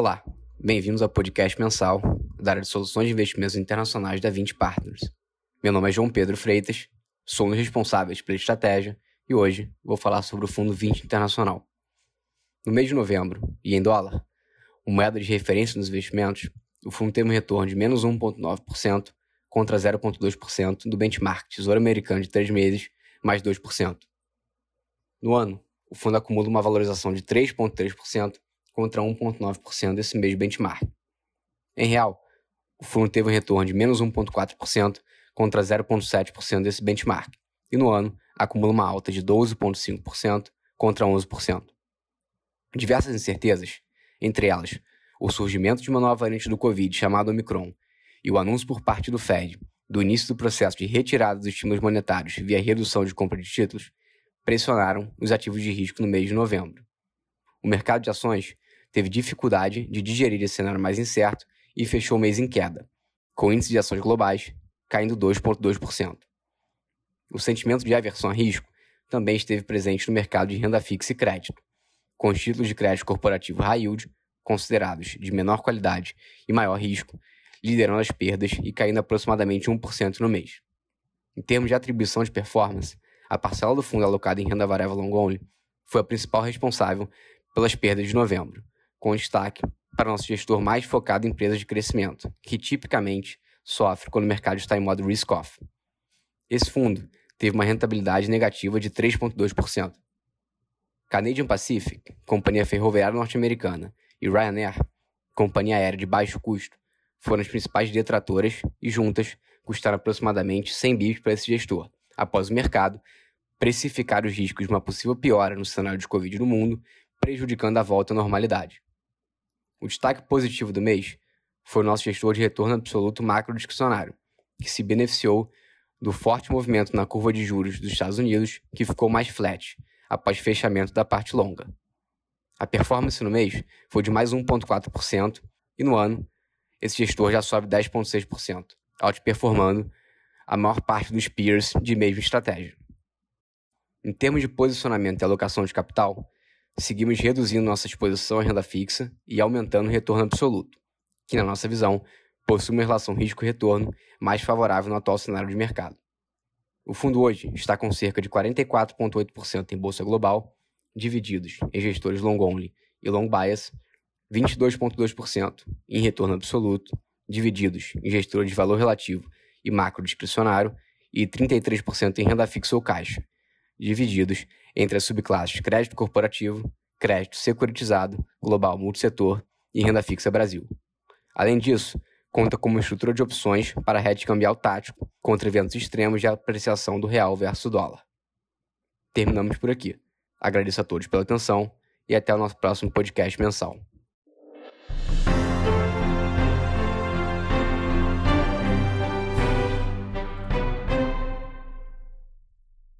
Olá, bem-vindos ao podcast mensal da área de soluções de investimentos internacionais da 20 Partners. Meu nome é João Pedro Freitas, sou um dos responsáveis pela estratégia e hoje vou falar sobre o Fundo 20 Internacional. No mês de novembro, e em dólar, moeda de referência nos investimentos, o fundo teve um retorno de menos 1,9% contra 0,2% do benchmark Tesouro Americano de 3 meses, mais 2%. No ano, o fundo acumula uma valorização de 3,3% contra 1,9% desse mesmo benchmark. Em real, o fundo teve um retorno de menos 1,4% contra 0,7% desse benchmark, e no ano acumula uma alta de 12,5% contra 11%. Diversas incertezas, entre elas o surgimento de uma nova variante do Covid chamada Omicron e o anúncio por parte do Fed do início do processo de retirada dos estímulos monetários via redução de compra de títulos, pressionaram os ativos de risco no mês de novembro. O mercado de ações teve dificuldade de digerir esse cenário mais incerto e fechou o mês em queda, com o índice de ações globais caindo 2,2%. O sentimento de aversão a risco também esteve presente no mercado de renda fixa e crédito, com os títulos de crédito corporativo high yield, considerados de menor qualidade e maior risco, liderando as perdas e caindo aproximadamente 1% no mês. Em termos de atribuição de performance, a parcela do fundo alocada em renda variável long only foi a principal responsável pelas perdas de novembro, com destaque para nosso gestor mais focado em empresas de crescimento, que tipicamente sofre quando o mercado está em modo risk-off. Esse fundo teve uma rentabilidade negativa de 3,2%. Canadian Pacific, companhia ferroviária norte-americana, e Ryanair, companhia aérea de baixo custo, foram as principais detratoras e juntas custaram aproximadamente 100 bips para esse gestor, após o mercado precificar os riscos de uma possível piora no cenário de Covid no mundo, prejudicando a volta à normalidade. O destaque positivo do mês foi o nosso gestor de retorno absoluto macro discricionário, que se beneficiou do forte movimento na curva de juros dos Estados Unidos, que ficou mais flat após fechamento da parte longa. A performance no mês foi de mais 1,4% e no ano esse gestor já sobe 10,6%, outperformando a maior parte dos peers de mesma estratégia. Em termos de posicionamento e alocação de capital, seguimos reduzindo nossa exposição à renda fixa e aumentando o retorno absoluto, que, na nossa visão, possui uma relação risco-retorno mais favorável no atual cenário de mercado. O fundo hoje está com cerca de 44,8% em bolsa global, divididos em gestores long only e long bias, 22,2% em retorno absoluto, divididos em gestores de valor relativo e macro discricionário, e 33% em renda fixa ou caixa, divididos entre as subclasses crédito corporativo, crédito securitizado, global multissetor e renda fixa Brasil. Além disso, conta com uma estrutura de opções para hedge cambial tático contra eventos extremos de apreciação do real versus dólar. Terminamos por aqui. Agradeço a todos pela atenção e até o nosso próximo podcast mensal.